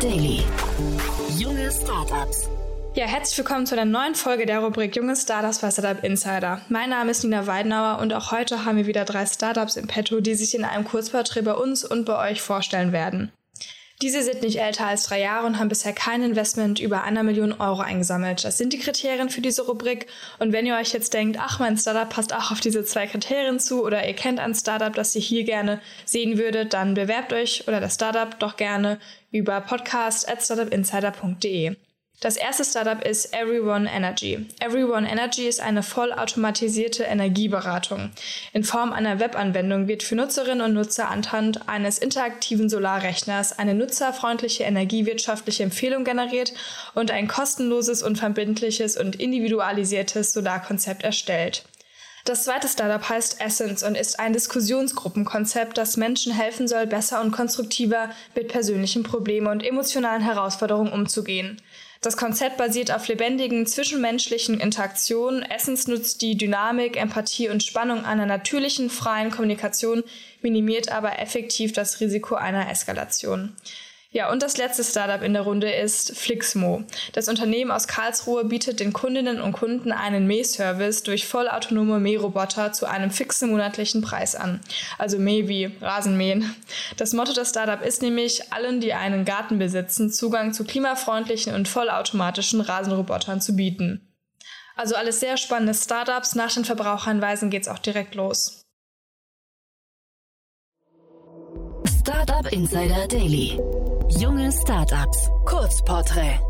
Daily. Junge Startups. Ja, herzlich willkommen zu einer neuen Folge der Rubrik Junge Startups bei Startup Insider. Mein Name ist Nina Weidenauer und auch heute haben wir wieder drei Startups im Petto, die sich in einem Kurzporträt bei uns und bei euch vorstellen werden. Diese sind nicht älter als drei Jahre und haben bisher kein Investment über einer Million Euro eingesammelt. Das sind die Kriterien für diese Rubrik. Und wenn ihr euch jetzt denkt, ach, mein Startup passt auch auf diese zwei Kriterien zu oder ihr kennt ein Startup, das ihr hier gerne sehen würdet, dann bewerbt euch oder das Startup doch gerne über podcast at startupinsider.de. Das erste Startup ist Everyone Energy. Everyone Energy ist eine vollautomatisierte Energieberatung. In Form einer Webanwendung wird für Nutzerinnen und Nutzer anhand eines interaktiven Solarrechners eine nutzerfreundliche energiewirtschaftliche Empfehlung generiert und ein kostenloses, unverbindliches und individualisiertes Solarkonzept erstellt. Das zweite Startup heißt Essence und ist ein Diskussionsgruppenkonzept, das Menschen helfen soll, besser und konstruktiver mit persönlichen Problemen und emotionalen Herausforderungen umzugehen. Das Konzept basiert auf lebendigen zwischenmenschlichen Interaktionen. Essence nutzt die Dynamik, Empathie und Spannung einer natürlichen, freien Kommunikation, minimiert aber effektiv das Risiko einer Eskalation. Ja, und das letzte Startup in der Runde ist Flixmo. Das Unternehmen aus Karlsruhe bietet den Kundinnen und Kunden einen Mähservice durch vollautonome Mähroboter zu einem fixen monatlichen Preis an. Also Mäh wie Rasenmähen. Das Motto des Startup ist nämlich, allen, die einen Garten besitzen, Zugang zu klimafreundlichen und vollautomatischen Rasenrobotern zu bieten. Also alles sehr spannende Startups. Nach den Verbraucherhinweisen geht's auch direkt los. Startup Insider Daily. Junge Startups. Kurzporträt.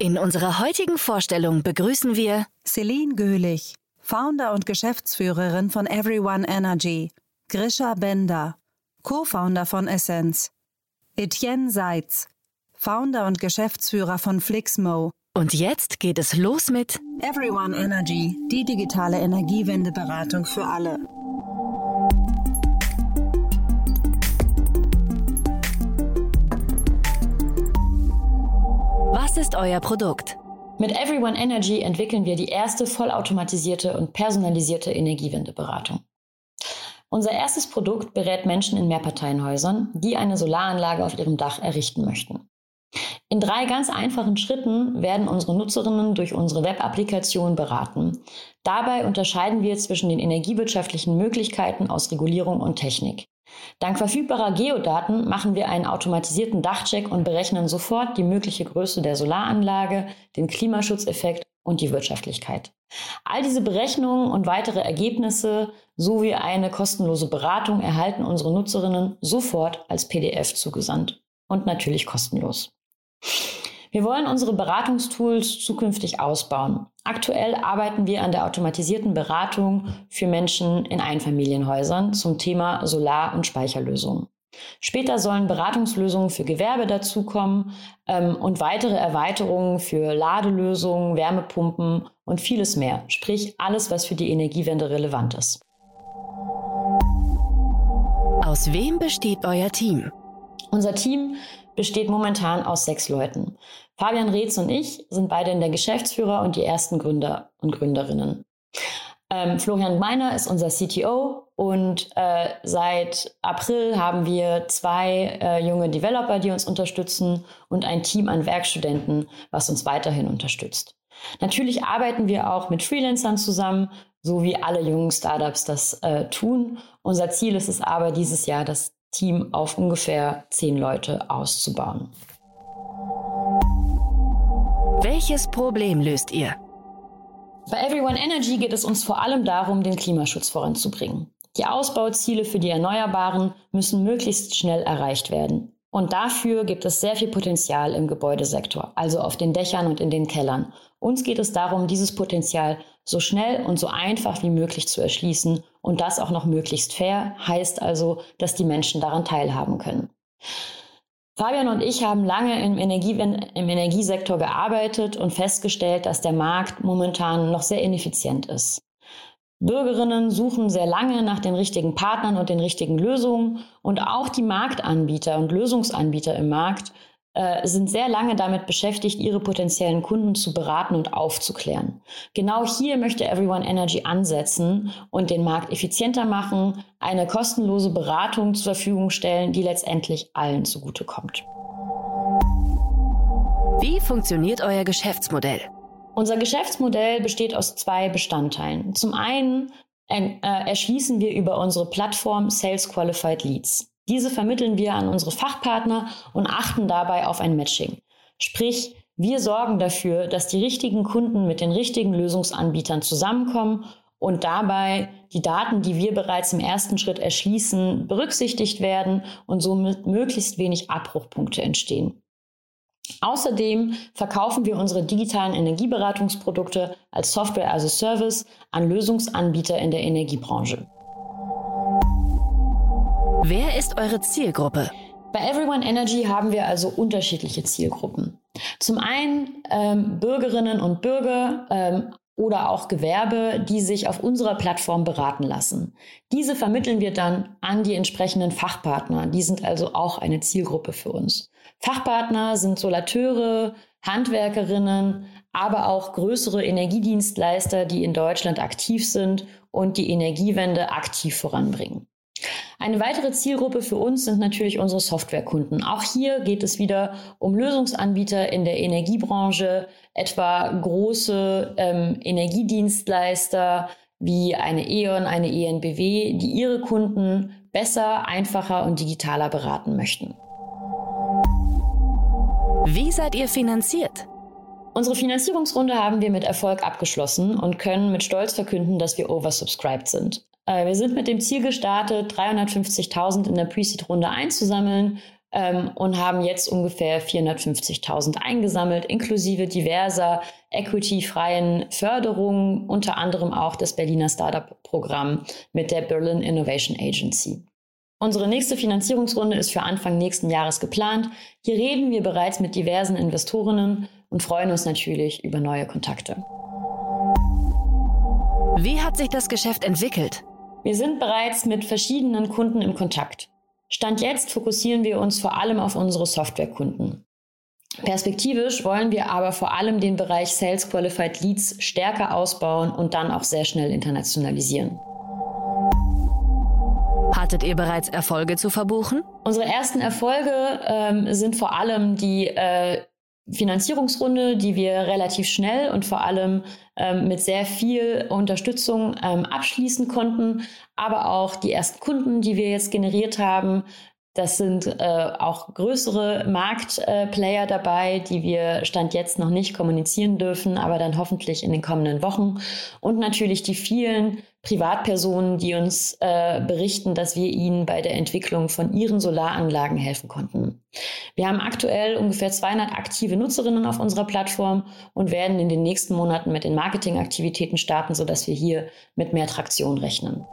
In unserer heutigen Vorstellung begrüßen wir Celine Göhlich, Founder und Geschäftsführerin von Everyone Energy, Grisha Bender, Co-Founder von Essence, Etienne Seitz, Founder und Geschäftsführer von Flixmo. Und jetzt geht es los mit Everyone Energy, die digitale Energiewendeberatung für alle. Was ist euer Produkt? Mit Everyone Energy entwickeln wir die erste vollautomatisierte und personalisierte Energiewendeberatung. Unser erstes Produkt berät Menschen in Mehrparteienhäusern, die eine Solaranlage auf ihrem Dach errichten möchten. In drei ganz einfachen Schritten werden unsere Nutzerinnen durch unsere Web-Applikation beraten. Dabei unterscheiden wir zwischen den energiewirtschaftlichen Möglichkeiten aus Regulierung und Technik. Dank verfügbarer Geodaten machen wir einen automatisierten Dachcheck und berechnen sofort die mögliche Größe der Solaranlage, den Klimaschutzeffekt und die Wirtschaftlichkeit. All diese Berechnungen und weitere Ergebnisse sowie eine kostenlose Beratung erhalten unsere Nutzerinnen sofort als PDF zugesandt und natürlich kostenlos. Wir wollen unsere Beratungstools zukünftig ausbauen. Aktuell arbeiten wir an der automatisierten Beratung für Menschen in Einfamilienhäusern zum Thema Solar- und Speicherlösungen. Später sollen Beratungslösungen für Gewerbe dazukommen ähm, und weitere Erweiterungen für Ladelösungen, Wärmepumpen und vieles mehr. Sprich alles, was für die Energiewende relevant ist. Aus wem besteht euer Team? Unser Team besteht momentan aus sechs Leuten. Fabian Reetz und ich sind beide in der Geschäftsführer und die ersten Gründer und Gründerinnen. Ähm, Florian Meiner ist unser CTO und äh, seit April haben wir zwei äh, junge Developer, die uns unterstützen und ein Team an Werkstudenten, was uns weiterhin unterstützt. Natürlich arbeiten wir auch mit Freelancern zusammen, so wie alle jungen Startups das äh, tun. Unser Ziel ist es aber dieses Jahr, das Team auf ungefähr zehn Leute auszubauen. Welches Problem löst ihr? Bei Everyone Energy geht es uns vor allem darum, den Klimaschutz voranzubringen. Die Ausbauziele für die Erneuerbaren müssen möglichst schnell erreicht werden. Und dafür gibt es sehr viel Potenzial im Gebäudesektor, also auf den Dächern und in den Kellern. Uns geht es darum, dieses Potenzial so schnell und so einfach wie möglich zu erschließen und das auch noch möglichst fair, heißt also, dass die Menschen daran teilhaben können. Fabian und ich haben lange im, Energie, im Energiesektor gearbeitet und festgestellt, dass der Markt momentan noch sehr ineffizient ist. Bürgerinnen suchen sehr lange nach den richtigen Partnern und den richtigen Lösungen und auch die Marktanbieter und Lösungsanbieter im Markt äh, sind sehr lange damit beschäftigt, ihre potenziellen Kunden zu beraten und aufzuklären. Genau hier möchte Everyone Energy ansetzen und den Markt effizienter machen, eine kostenlose Beratung zur Verfügung stellen, die letztendlich allen zugutekommt. Wie funktioniert euer Geschäftsmodell? Unser Geschäftsmodell besteht aus zwei Bestandteilen. Zum einen äh, erschließen wir über unsere Plattform Sales Qualified Leads. Diese vermitteln wir an unsere Fachpartner und achten dabei auf ein Matching. Sprich, wir sorgen dafür, dass die richtigen Kunden mit den richtigen Lösungsanbietern zusammenkommen und dabei die Daten, die wir bereits im ersten Schritt erschließen, berücksichtigt werden und somit möglichst wenig Abbruchpunkte entstehen. Außerdem verkaufen wir unsere digitalen Energieberatungsprodukte als Software as a Service an Lösungsanbieter in der Energiebranche. Wer ist eure Zielgruppe? Bei Everyone Energy haben wir also unterschiedliche Zielgruppen. Zum einen ähm, Bürgerinnen und Bürger ähm, oder auch Gewerbe, die sich auf unserer Plattform beraten lassen. Diese vermitteln wir dann an die entsprechenden Fachpartner. Die sind also auch eine Zielgruppe für uns. Fachpartner sind Solateure, Handwerkerinnen, aber auch größere Energiedienstleister, die in Deutschland aktiv sind und die Energiewende aktiv voranbringen. Eine weitere Zielgruppe für uns sind natürlich unsere Softwarekunden. Auch hier geht es wieder um Lösungsanbieter in der Energiebranche, etwa große ähm, Energiedienstleister wie eine E.ON, eine ENBW, die ihre Kunden besser, einfacher und digitaler beraten möchten. Wie seid ihr finanziert? Unsere Finanzierungsrunde haben wir mit Erfolg abgeschlossen und können mit Stolz verkünden, dass wir oversubscribed sind. Äh, wir sind mit dem Ziel gestartet, 350.000 in der Pre-Seed-Runde einzusammeln ähm, und haben jetzt ungefähr 450.000 eingesammelt, inklusive diverser equity-freien Förderungen, unter anderem auch das Berliner Startup-Programm mit der Berlin Innovation Agency. Unsere nächste Finanzierungsrunde ist für Anfang nächsten Jahres geplant. Hier reden wir bereits mit diversen Investorinnen und freuen uns natürlich über neue Kontakte. Wie hat sich das Geschäft entwickelt? Wir sind bereits mit verschiedenen Kunden im Kontakt. Stand jetzt fokussieren wir uns vor allem auf unsere Softwarekunden. Perspektivisch wollen wir aber vor allem den Bereich Sales Qualified Leads stärker ausbauen und dann auch sehr schnell internationalisieren. Hattet ihr bereits Erfolge zu verbuchen? Unsere ersten Erfolge ähm, sind vor allem die äh, Finanzierungsrunde, die wir relativ schnell und vor allem ähm, mit sehr viel Unterstützung ähm, abschließen konnten, aber auch die ersten Kunden, die wir jetzt generiert haben. Das sind äh, auch größere Marktplayer äh, dabei, die wir Stand jetzt noch nicht kommunizieren dürfen, aber dann hoffentlich in den kommenden Wochen. Und natürlich die vielen Privatpersonen, die uns äh, berichten, dass wir ihnen bei der Entwicklung von ihren Solaranlagen helfen konnten. Wir haben aktuell ungefähr 200 aktive Nutzerinnen auf unserer Plattform und werden in den nächsten Monaten mit den Marketingaktivitäten starten, sodass wir hier mit mehr Traktion rechnen.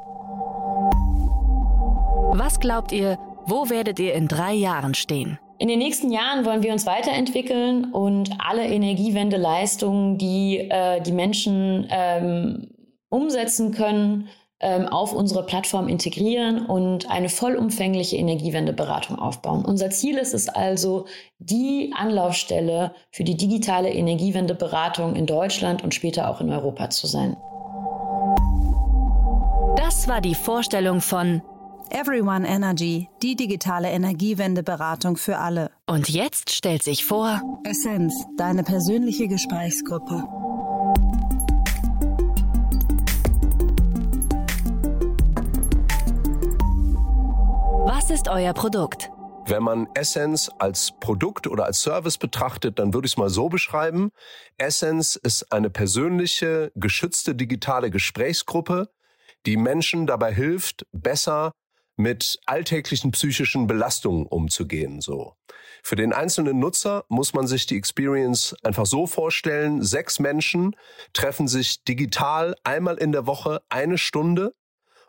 Was glaubt ihr, wo werdet ihr in drei Jahren stehen? In den nächsten Jahren wollen wir uns weiterentwickeln und alle Energiewendeleistungen, die äh, die Menschen ähm, umsetzen können, ähm, auf unsere Plattform integrieren und eine vollumfängliche Energiewendeberatung aufbauen. Unser Ziel ist es also, die Anlaufstelle für die digitale Energiewendeberatung in Deutschland und später auch in Europa zu sein. Das war die Vorstellung von Everyone Energy, die digitale Energiewendeberatung für alle. Und jetzt stellt sich vor Essenz, deine persönliche Gesprächsgruppe. Was ist euer Produkt? Wenn man Essence als Produkt oder als Service betrachtet, dann würde ich es mal so beschreiben. Essence ist eine persönliche, geschützte digitale Gesprächsgruppe, die Menschen dabei hilft, besser mit alltäglichen psychischen Belastungen umzugehen, so. Für den einzelnen Nutzer muss man sich die Experience einfach so vorstellen. Sechs Menschen treffen sich digital einmal in der Woche eine Stunde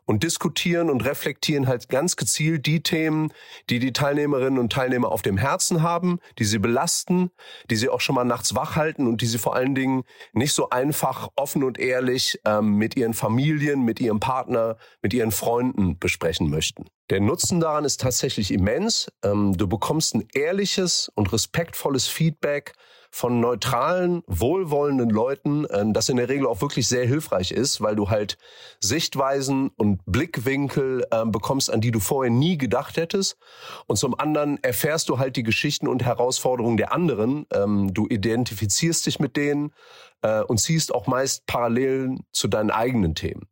und diskutieren und reflektieren halt ganz gezielt die Themen, die die Teilnehmerinnen und Teilnehmer auf dem Herzen haben, die sie belasten, die sie auch schon mal nachts wach halten und die sie vor allen Dingen nicht so einfach offen und ehrlich ähm, mit ihren Familien, mit ihrem Partner, mit ihren Freunden besprechen möchten. Der Nutzen daran ist tatsächlich immens. Ähm, du bekommst ein ehrliches und respektvolles Feedback von neutralen, wohlwollenden Leuten, äh, das in der Regel auch wirklich sehr hilfreich ist, weil du halt Sichtweisen und Blickwinkel äh, bekommst, an die du vorher nie gedacht hättest. Und zum anderen erfährst du halt die Geschichten und Herausforderungen der anderen. Ähm, du identifizierst dich mit denen äh, und ziehst auch meist Parallelen zu deinen eigenen Themen.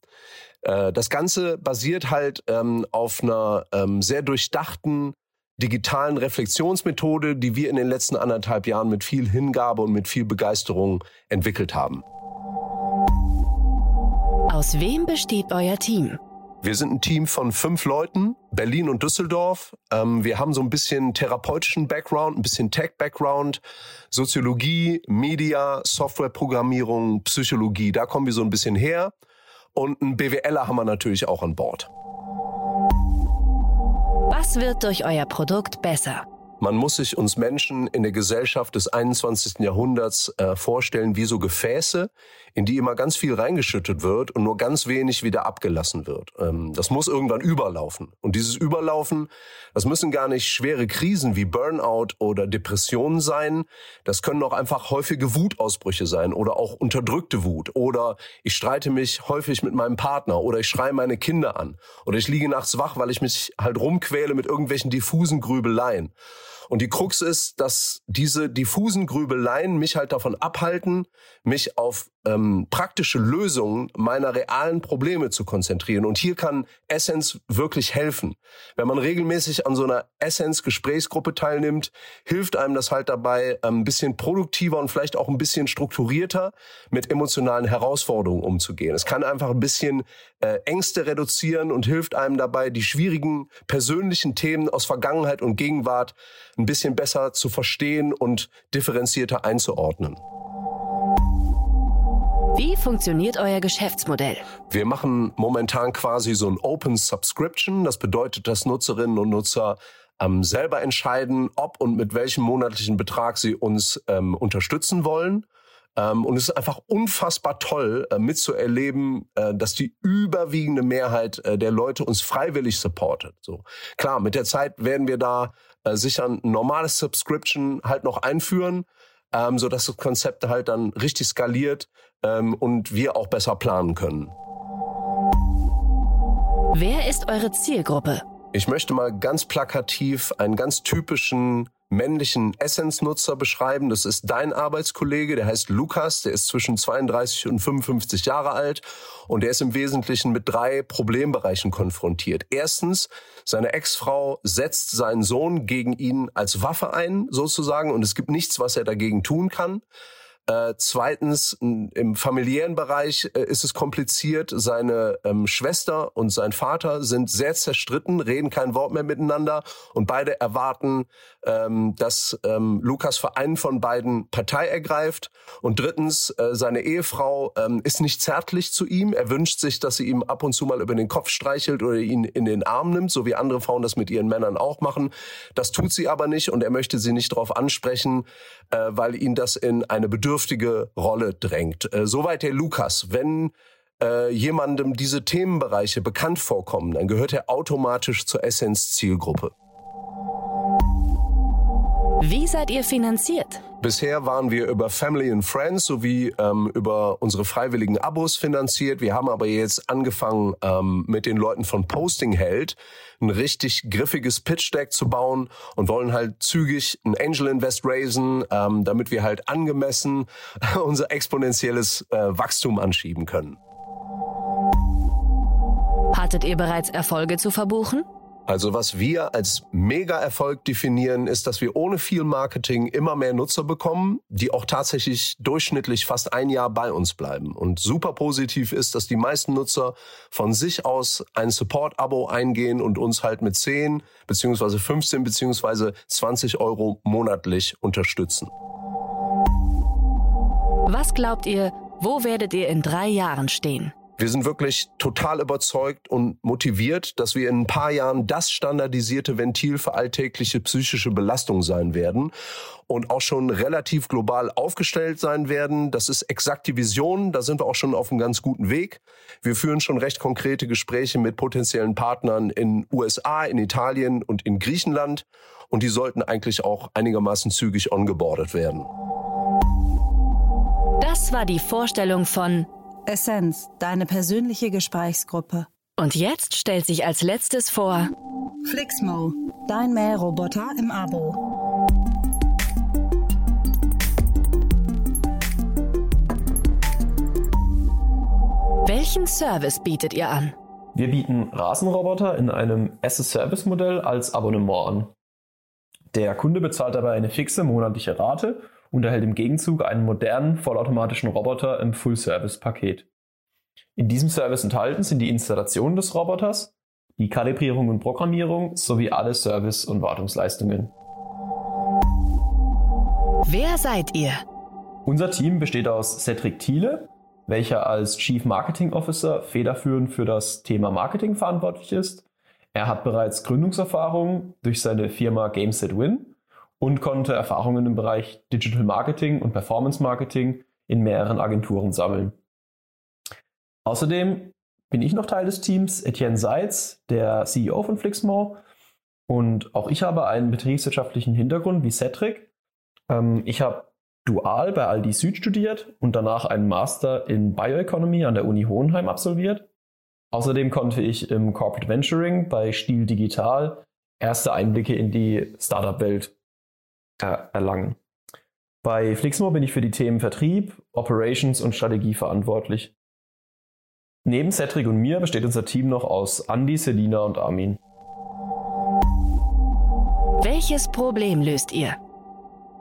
Äh, das Ganze basiert halt ähm, auf einer ähm, sehr durchdachten digitalen Reflexionsmethode, die wir in den letzten anderthalb Jahren mit viel Hingabe und mit viel Begeisterung entwickelt haben. Aus wem besteht euer Team? Wir sind ein Team von fünf Leuten, Berlin und Düsseldorf. Ähm, wir haben so ein bisschen therapeutischen Background, ein bisschen Tech-Background, Soziologie, Media, Softwareprogrammierung, Psychologie. Da kommen wir so ein bisschen her. Und einen BWLer haben wir natürlich auch an Bord. Was wird durch euer Produkt besser? Man muss sich uns Menschen in der Gesellschaft des 21. Jahrhunderts äh, vorstellen wie so Gefäße, in die immer ganz viel reingeschüttet wird und nur ganz wenig wieder abgelassen wird. Ähm, das muss irgendwann überlaufen. Und dieses Überlaufen, das müssen gar nicht schwere Krisen wie Burnout oder Depressionen sein. Das können auch einfach häufige Wutausbrüche sein oder auch unterdrückte Wut. Oder ich streite mich häufig mit meinem Partner oder ich schreie meine Kinder an. Oder ich liege nachts wach, weil ich mich halt rumquäle mit irgendwelchen diffusen Grübeleien. Und die Krux ist, dass diese diffusen Grübeleien mich halt davon abhalten, mich auf ähm, praktische Lösungen meiner realen Probleme zu konzentrieren. Und hier kann Essence wirklich helfen. Wenn man regelmäßig an so einer Essence-Gesprächsgruppe teilnimmt, hilft einem das halt dabei, ähm, ein bisschen produktiver und vielleicht auch ein bisschen strukturierter mit emotionalen Herausforderungen umzugehen. Es kann einfach ein bisschen äh, Ängste reduzieren und hilft einem dabei, die schwierigen persönlichen Themen aus Vergangenheit und Gegenwart ein bisschen besser zu verstehen und differenzierter einzuordnen. Wie funktioniert euer Geschäftsmodell? Wir machen momentan quasi so ein Open Subscription. Das bedeutet, dass Nutzerinnen und Nutzer ähm, selber entscheiden, ob und mit welchem monatlichen Betrag sie uns ähm, unterstützen wollen. Ähm, und es ist einfach unfassbar toll äh, mitzuerleben, äh, dass die überwiegende Mehrheit äh, der Leute uns freiwillig supportet. So klar, mit der Zeit werden wir da äh, sicher ein normales Subscription halt noch einführen, ähm, so dass das Konzept halt dann richtig skaliert ähm, und wir auch besser planen können. Wer ist eure Zielgruppe? Ich möchte mal ganz plakativ einen ganz typischen männlichen Essence-Nutzer beschreiben. Das ist dein Arbeitskollege, der heißt Lukas, der ist zwischen 32 und 55 Jahre alt und der ist im Wesentlichen mit drei Problembereichen konfrontiert. Erstens, seine Ex-Frau setzt seinen Sohn gegen ihn als Waffe ein, sozusagen, und es gibt nichts, was er dagegen tun kann. Äh, zweitens, im familiären Bereich äh, ist es kompliziert. Seine ähm, Schwester und sein Vater sind sehr zerstritten, reden kein Wort mehr miteinander und beide erwarten, ähm, dass ähm, Lukas für einen von beiden Partei ergreift. Und drittens, äh, seine Ehefrau ähm, ist nicht zärtlich zu ihm. Er wünscht sich, dass sie ihm ab und zu mal über den Kopf streichelt oder ihn in den Arm nimmt, so wie andere Frauen das mit ihren Männern auch machen. Das tut sie aber nicht und er möchte sie nicht darauf ansprechen, äh, weil ihn das in eine bedürftige Rolle drängt. Äh, soweit der Lukas. Wenn äh, jemandem diese Themenbereiche bekannt vorkommen, dann gehört er automatisch zur Essence-Zielgruppe. Wie seid ihr finanziert? Bisher waren wir über Family and Friends sowie ähm, über unsere freiwilligen Abos finanziert. Wir haben aber jetzt angefangen, ähm, mit den Leuten von Posting Held ein richtig griffiges Pitch Deck zu bauen und wollen halt zügig ein Angel Invest raisen, ähm, damit wir halt angemessen unser exponentielles äh, Wachstum anschieben können. Hattet ihr bereits Erfolge zu verbuchen? Also was wir als Mega-Erfolg definieren, ist, dass wir ohne viel Marketing immer mehr Nutzer bekommen, die auch tatsächlich durchschnittlich fast ein Jahr bei uns bleiben. Und super positiv ist, dass die meisten Nutzer von sich aus ein Support-Abo eingehen und uns halt mit 10 beziehungsweise 15 beziehungsweise 20 Euro monatlich unterstützen. Was glaubt ihr, wo werdet ihr in drei Jahren stehen? Wir sind wirklich total überzeugt und motiviert, dass wir in ein paar Jahren das standardisierte Ventil für alltägliche psychische Belastung sein werden und auch schon relativ global aufgestellt sein werden. Das ist exakt die Vision. Da sind wir auch schon auf einem ganz guten Weg. Wir führen schon recht konkrete Gespräche mit potenziellen Partnern in USA, in Italien und in Griechenland. Und die sollten eigentlich auch einigermaßen zügig ongeboardet werden. Das war die Vorstellung von Essenz, deine persönliche Gesprächsgruppe. Und jetzt stellt sich als letztes vor Flixmo, dein Mähroboter im Abo. Welchen Service bietet ihr an? Wir bieten Rasenroboter in einem As-a-Service-Modell als Abonnement an. Der Kunde bezahlt dabei eine fixe monatliche Rate und erhält im Gegenzug einen modernen, vollautomatischen Roboter im Full-Service-Paket. In diesem Service enthalten sind die Installation des Roboters, die Kalibrierung und Programmierung sowie alle Service- und Wartungsleistungen. Wer seid ihr? Unser Team besteht aus Cedric Thiele, welcher als Chief Marketing Officer federführend für das Thema Marketing verantwortlich ist. Er hat bereits Gründungserfahrung durch seine Firma Gameset Win und konnte Erfahrungen im Bereich Digital Marketing und Performance Marketing in mehreren Agenturen sammeln. Außerdem bin ich noch Teil des Teams, Etienne Seitz, der CEO von Flixmore. Und auch ich habe einen betriebswirtschaftlichen Hintergrund wie Cedric. Ähm, ich habe dual bei Aldi Süd studiert und danach einen Master in Bioeconomy an der Uni Hohenheim absolviert. Außerdem konnte ich im Corporate Venturing bei Stil Digital erste Einblicke in die Startup-Welt erlangen. Bei Flixmo bin ich für die Themen Vertrieb, Operations und Strategie verantwortlich. Neben Cedric und mir besteht unser Team noch aus Andy, Selina und Armin. Welches Problem löst ihr?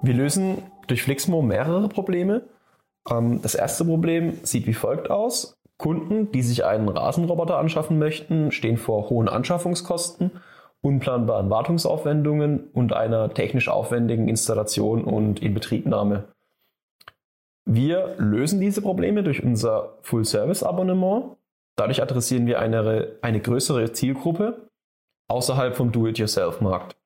Wir lösen durch Flixmo mehrere Probleme. Ähm, das erste Problem sieht wie folgt aus. Kunden, die sich einen Rasenroboter anschaffen möchten, stehen vor hohen Anschaffungskosten unplanbaren Wartungsaufwendungen und einer technisch aufwendigen Installation und Inbetriebnahme. Wir lösen diese Probleme durch unser Full-Service-Abonnement. Dadurch adressieren wir eine, eine größere Zielgruppe außerhalb vom Do-it-yourself-Markt.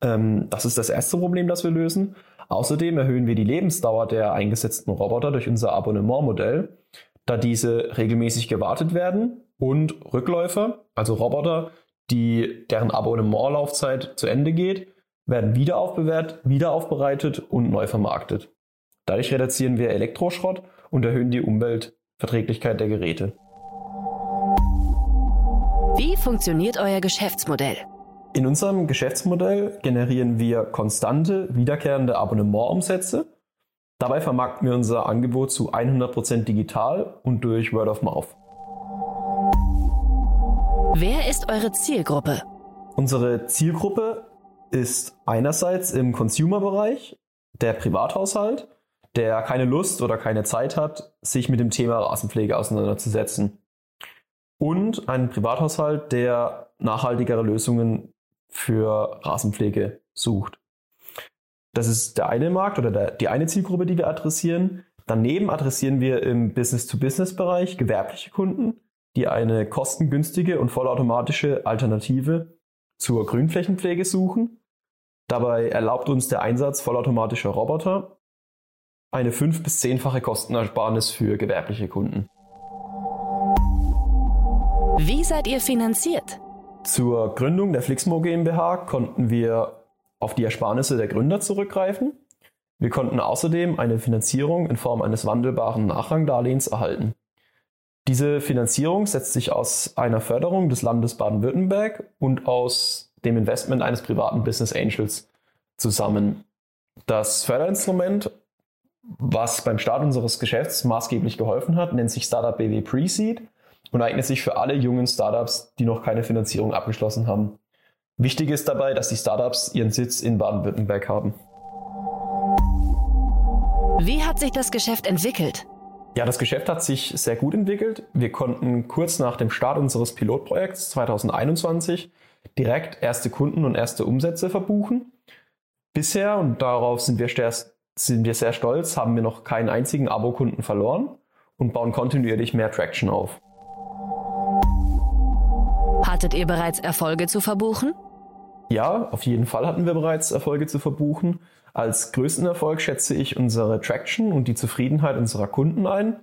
Ähm, das ist das erste Problem, das wir lösen. Außerdem erhöhen wir die Lebensdauer der eingesetzten Roboter durch unser Abonnementmodell, da diese regelmäßig gewartet werden und Rückläufer, also Roboter, die, deren Abonnementlaufzeit zu Ende geht, werden wieder aufbewährt, wieder aufbereitet und neu vermarktet. Dadurch reduzieren wir Elektroschrott und erhöhen die Umweltverträglichkeit der Geräte. Wie funktioniert euer Geschäftsmodell? In unserem Geschäftsmodell generieren wir konstante, wiederkehrende Abonnementumsätze. Dabei vermarkten wir unser Angebot zu 100% digital und durch Word of Mouth. Wer ist eure Zielgruppe? Unsere Zielgruppe ist einerseits im Consumer-Bereich der Privathaushalt, der keine Lust oder keine Zeit hat, sich mit dem Thema Rasenpflege auseinanderzusetzen. Und ein Privathaushalt, der nachhaltigere Lösungen für Rasenpflege sucht. Das ist der eine Markt oder der, die eine Zielgruppe, die wir adressieren. Daneben adressieren wir im Business-to-Business-Bereich gewerbliche Kunden, die eine kostengünstige und vollautomatische Alternative zur Grünflächenpflege suchen. Dabei erlaubt uns der Einsatz vollautomatischer Roboter eine fünf- bis zehnfache Kostenersparnis für gewerbliche Kunden. Wie seid ihr finanziert? Zur Gründung der Flixmo GmbH konnten wir auf die Ersparnisse der Gründer zurückgreifen. Wir konnten außerdem eine Finanzierung in Form eines wandelbaren Nachrangdarlehens erhalten. Diese Finanzierung setzt sich aus einer Förderung des Landes Baden-Württemberg und aus dem Investment eines privaten Business Angels zusammen. Das Förderinstrument, was beim Start unseres Geschäfts maßgeblich geholfen hat, nennt sich Startup BW Pre-Seed und eignet sich für alle jungen Startups, die noch keine Finanzierung abgeschlossen haben. Wichtig ist dabei, dass die Startups ihren Sitz in Baden-Württemberg haben. Wie hat sich das Geschäft entwickelt? Ja, das Geschäft hat sich sehr gut entwickelt. Wir konnten kurz nach dem Start unseres Pilotprojekts 2021 direkt erste Kunden und erste Umsätze verbuchen. Bisher, und darauf sind wir, sind wir sehr stolz, haben wir noch keinen einzigen Abokunden verloren und bauen kontinuierlich mehr Traction auf. Hattet ihr bereits Erfolge zu verbuchen? Ja, auf jeden Fall hatten wir bereits Erfolge zu verbuchen. Als größten Erfolg schätze ich unsere Traction und die Zufriedenheit unserer Kunden ein.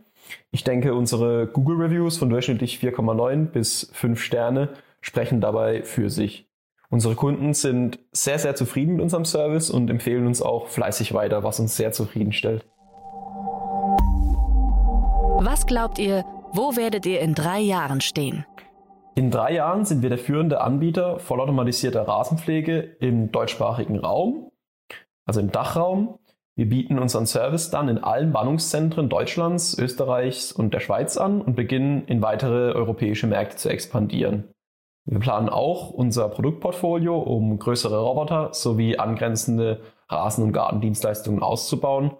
Ich denke, unsere Google Reviews von durchschnittlich 4,9 bis 5 Sterne sprechen dabei für sich. Unsere Kunden sind sehr, sehr zufrieden mit unserem Service und empfehlen uns auch fleißig weiter, was uns sehr zufriedenstellt. Was glaubt ihr, wo werdet ihr in drei Jahren stehen? In drei Jahren sind wir der führende Anbieter vollautomatisierter Rasenpflege im deutschsprachigen Raum, also im Dachraum. Wir bieten unseren Service dann in allen Warnungszentren Deutschlands, Österreichs und der Schweiz an und beginnen in weitere europäische Märkte zu expandieren. Wir planen auch unser Produktportfolio um größere Roboter sowie angrenzende Rasen- und Gartendienstleistungen auszubauen,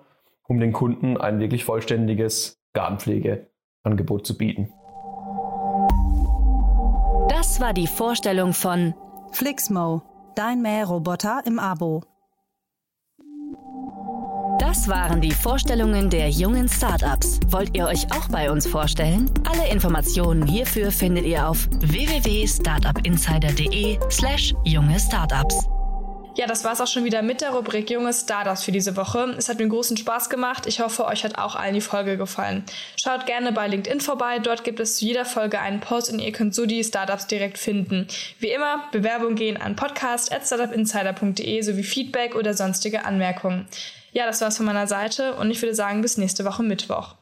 um den Kunden ein wirklich vollständiges Gartenpflegeangebot zu bieten. Das war die Vorstellung von Flixmo, dein Mähroboter im Abo. Das waren die Vorstellungen der jungen Startups. Wollt ihr euch auch bei uns vorstellen? Alle Informationen hierfür findet ihr auf www.startupinsider.de/slash junge Startups. Ja, das war's auch schon wieder mit der Rubrik Junge Startups für diese Woche. Es hat mir großen Spaß gemacht. Ich hoffe, euch hat auch allen die Folge gefallen. Schaut gerne bei LinkedIn vorbei. Dort gibt es zu jeder Folge einen Post und ihr könnt so die Startups direkt finden. Wie immer, Bewerbungen gehen an podcast.startupinsider.de sowie Feedback oder sonstige Anmerkungen. Ja, das war's von meiner Seite und ich würde sagen, bis nächste Woche Mittwoch.